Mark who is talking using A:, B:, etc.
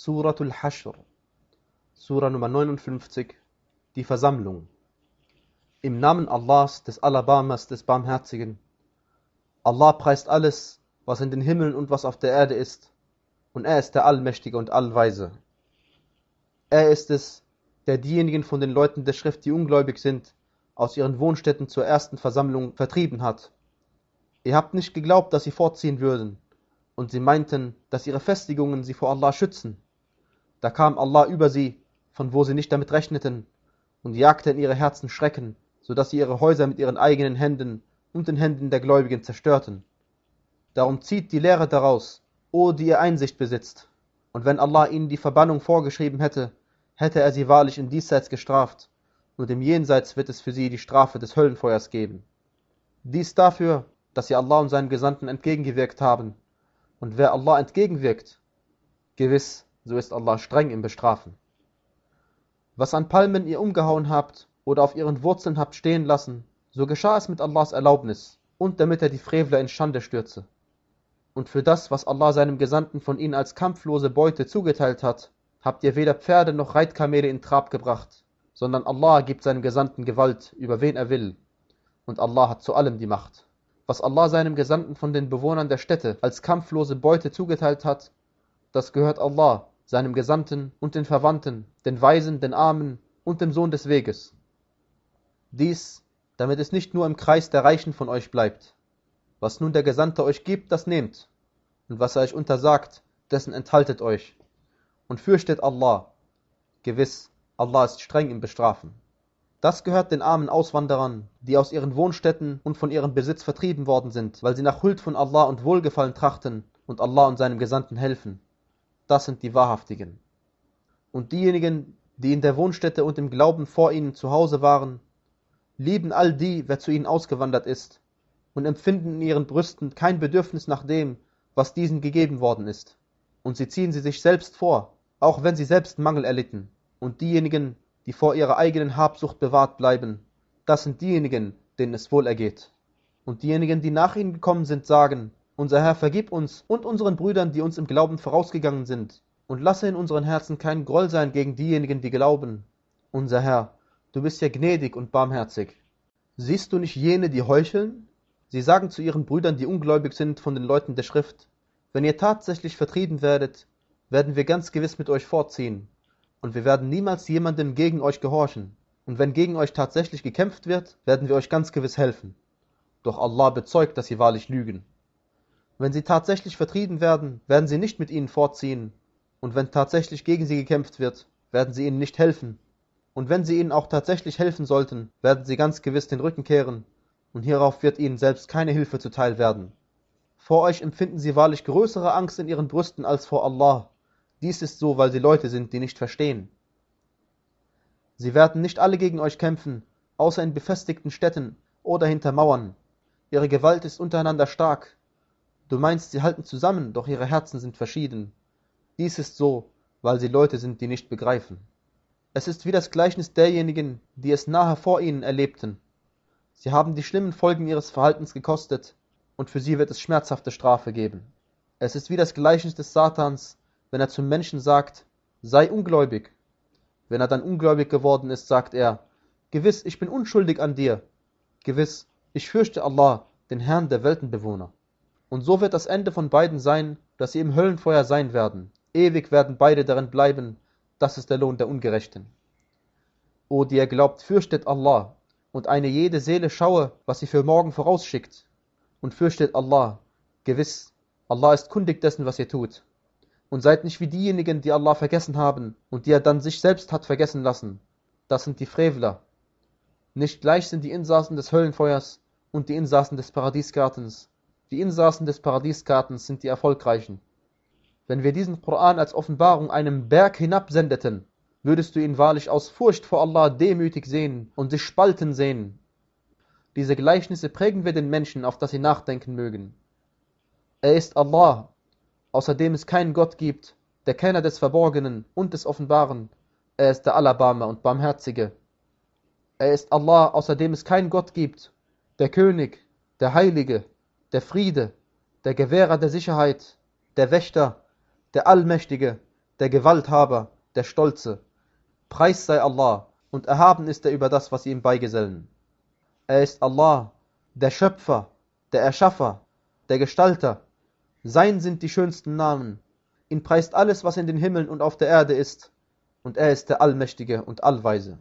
A: Suratul Hashr, Surah Nummer 59, die Versammlung. Im Namen Allahs, des Alabamas, des Barmherzigen. Allah preist alles, was in den Himmeln und was auf der Erde ist, und er ist der Allmächtige und Allweise. Er ist es, der diejenigen von den Leuten der Schrift, die ungläubig sind, aus ihren Wohnstätten zur ersten Versammlung vertrieben hat. Ihr habt nicht geglaubt, dass sie fortziehen würden, und sie meinten, dass ihre Festigungen sie vor Allah schützen. Da kam Allah über sie, von wo sie nicht damit rechneten, und jagte in ihre Herzen Schrecken, so dass sie ihre Häuser mit ihren eigenen Händen und den Händen der Gläubigen zerstörten. Darum zieht die Lehre daraus, o die ihr Einsicht besitzt. Und wenn Allah ihnen die Verbannung vorgeschrieben hätte, hätte er sie wahrlich in diesseits gestraft, und im Jenseits wird es für sie die Strafe des Höllenfeuers geben. Dies dafür, dass sie Allah und seinen Gesandten entgegengewirkt haben. Und wer Allah entgegenwirkt, gewiss, so ist Allah streng im Bestrafen. Was an Palmen ihr umgehauen habt oder auf ihren Wurzeln habt stehen lassen, so geschah es mit Allahs Erlaubnis und damit er die Frevler in Schande stürze. Und für das, was Allah seinem Gesandten von ihnen als kampflose Beute zugeteilt hat, habt ihr weder Pferde noch Reitkamele in Trab gebracht, sondern Allah gibt seinem Gesandten Gewalt, über wen er will. Und Allah hat zu allem die Macht. Was Allah seinem Gesandten von den Bewohnern der Städte als kampflose Beute zugeteilt hat, das gehört Allah, seinem Gesandten und den Verwandten, den Weisen, den Armen und dem Sohn des Weges. Dies, damit es nicht nur im Kreis der Reichen von euch bleibt. Was nun der Gesandte euch gibt, das nehmt, und was er euch untersagt, dessen enthaltet euch. Und fürchtet Allah. Gewiss, Allah ist streng im Bestrafen. Das gehört den armen Auswanderern, die aus ihren Wohnstätten und von ihrem Besitz vertrieben worden sind, weil sie nach Huld von Allah und Wohlgefallen trachten und Allah und seinem Gesandten helfen das sind die Wahrhaftigen. Und diejenigen, die in der Wohnstätte und im Glauben vor ihnen zu Hause waren, lieben all die, wer zu ihnen ausgewandert ist, und empfinden in ihren Brüsten kein Bedürfnis nach dem, was diesen gegeben worden ist. Und sie ziehen sie sich selbst vor, auch wenn sie selbst Mangel erlitten. Und diejenigen, die vor ihrer eigenen Habsucht bewahrt bleiben, das sind diejenigen, denen es wohl ergeht. Und diejenigen, die nach ihnen gekommen sind, sagen, unser Herr, vergib uns und unseren Brüdern, die uns im Glauben vorausgegangen sind, und lasse in unseren Herzen kein Groll sein gegen diejenigen, die glauben. Unser Herr, du bist ja gnädig und barmherzig. Siehst du nicht jene, die heucheln? Sie sagen zu ihren Brüdern, die ungläubig sind von den Leuten der Schrift, wenn ihr tatsächlich vertrieben werdet, werden wir ganz gewiss mit euch fortziehen, und wir werden niemals jemandem gegen euch gehorchen, und wenn gegen euch tatsächlich gekämpft wird, werden wir euch ganz gewiss helfen. Doch Allah bezeugt, dass sie wahrlich lügen. Wenn sie tatsächlich vertrieben werden, werden sie nicht mit ihnen fortziehen, und wenn tatsächlich gegen sie gekämpft wird, werden sie ihnen nicht helfen. Und wenn sie ihnen auch tatsächlich helfen sollten, werden sie ganz gewiss den Rücken kehren, und hierauf wird ihnen selbst keine Hilfe zuteil werden. Vor euch empfinden sie wahrlich größere Angst in ihren Brüsten als vor Allah. Dies ist so, weil sie Leute sind, die nicht verstehen. Sie werden nicht alle gegen euch kämpfen, außer in befestigten Städten oder hinter Mauern. Ihre Gewalt ist untereinander stark, Du meinst, sie halten zusammen, doch ihre Herzen sind verschieden. Dies ist so, weil sie Leute sind, die nicht begreifen. Es ist wie das Gleichnis derjenigen, die es nahe vor ihnen erlebten. Sie haben die schlimmen Folgen ihres Verhaltens gekostet, und für sie wird es schmerzhafte Strafe geben. Es ist wie das Gleichnis des Satans, wenn er zum Menschen sagt, sei ungläubig. Wenn er dann ungläubig geworden ist, sagt er, Gewiss, ich bin unschuldig an dir. Gewiss, ich fürchte Allah, den Herrn der Weltenbewohner. Und so wird das Ende von beiden sein, dass sie im Höllenfeuer sein werden. Ewig werden beide darin bleiben. Das ist der Lohn der Ungerechten. O, die ihr glaubt, fürchtet Allah und eine jede Seele schaue, was sie für morgen vorausschickt. Und fürchtet Allah. Gewiss, Allah ist kundig dessen, was ihr tut. Und seid nicht wie diejenigen, die Allah vergessen haben und die er dann sich selbst hat vergessen lassen. Das sind die Frevler. Nicht gleich sind die Insassen des Höllenfeuers und die Insassen des Paradiesgartens. Die Insassen des Paradiesgartens sind die Erfolgreichen. Wenn wir diesen Koran als Offenbarung einem Berg hinabsendeten, würdest du ihn wahrlich aus Furcht vor Allah demütig sehen und sich spalten sehen. Diese Gleichnisse prägen wir den Menschen, auf dass sie nachdenken mögen. Er ist Allah, außerdem es keinen Gott gibt, der Kenner des Verborgenen und des Offenbaren. Er ist der Allerbarmer und Barmherzige. Er ist Allah, außerdem es keinen Gott gibt, der König, der Heilige, der Friede, der Gewährer der Sicherheit, der Wächter, der Allmächtige, der Gewalthaber, der Stolze. Preis sei Allah und erhaben ist er über das, was sie ihm beigesellen. Er ist Allah, der Schöpfer, der Erschaffer, der Gestalter. Sein sind die schönsten Namen. Ihn preist alles, was in den Himmeln und auf der Erde ist. Und er ist der Allmächtige und Allweise.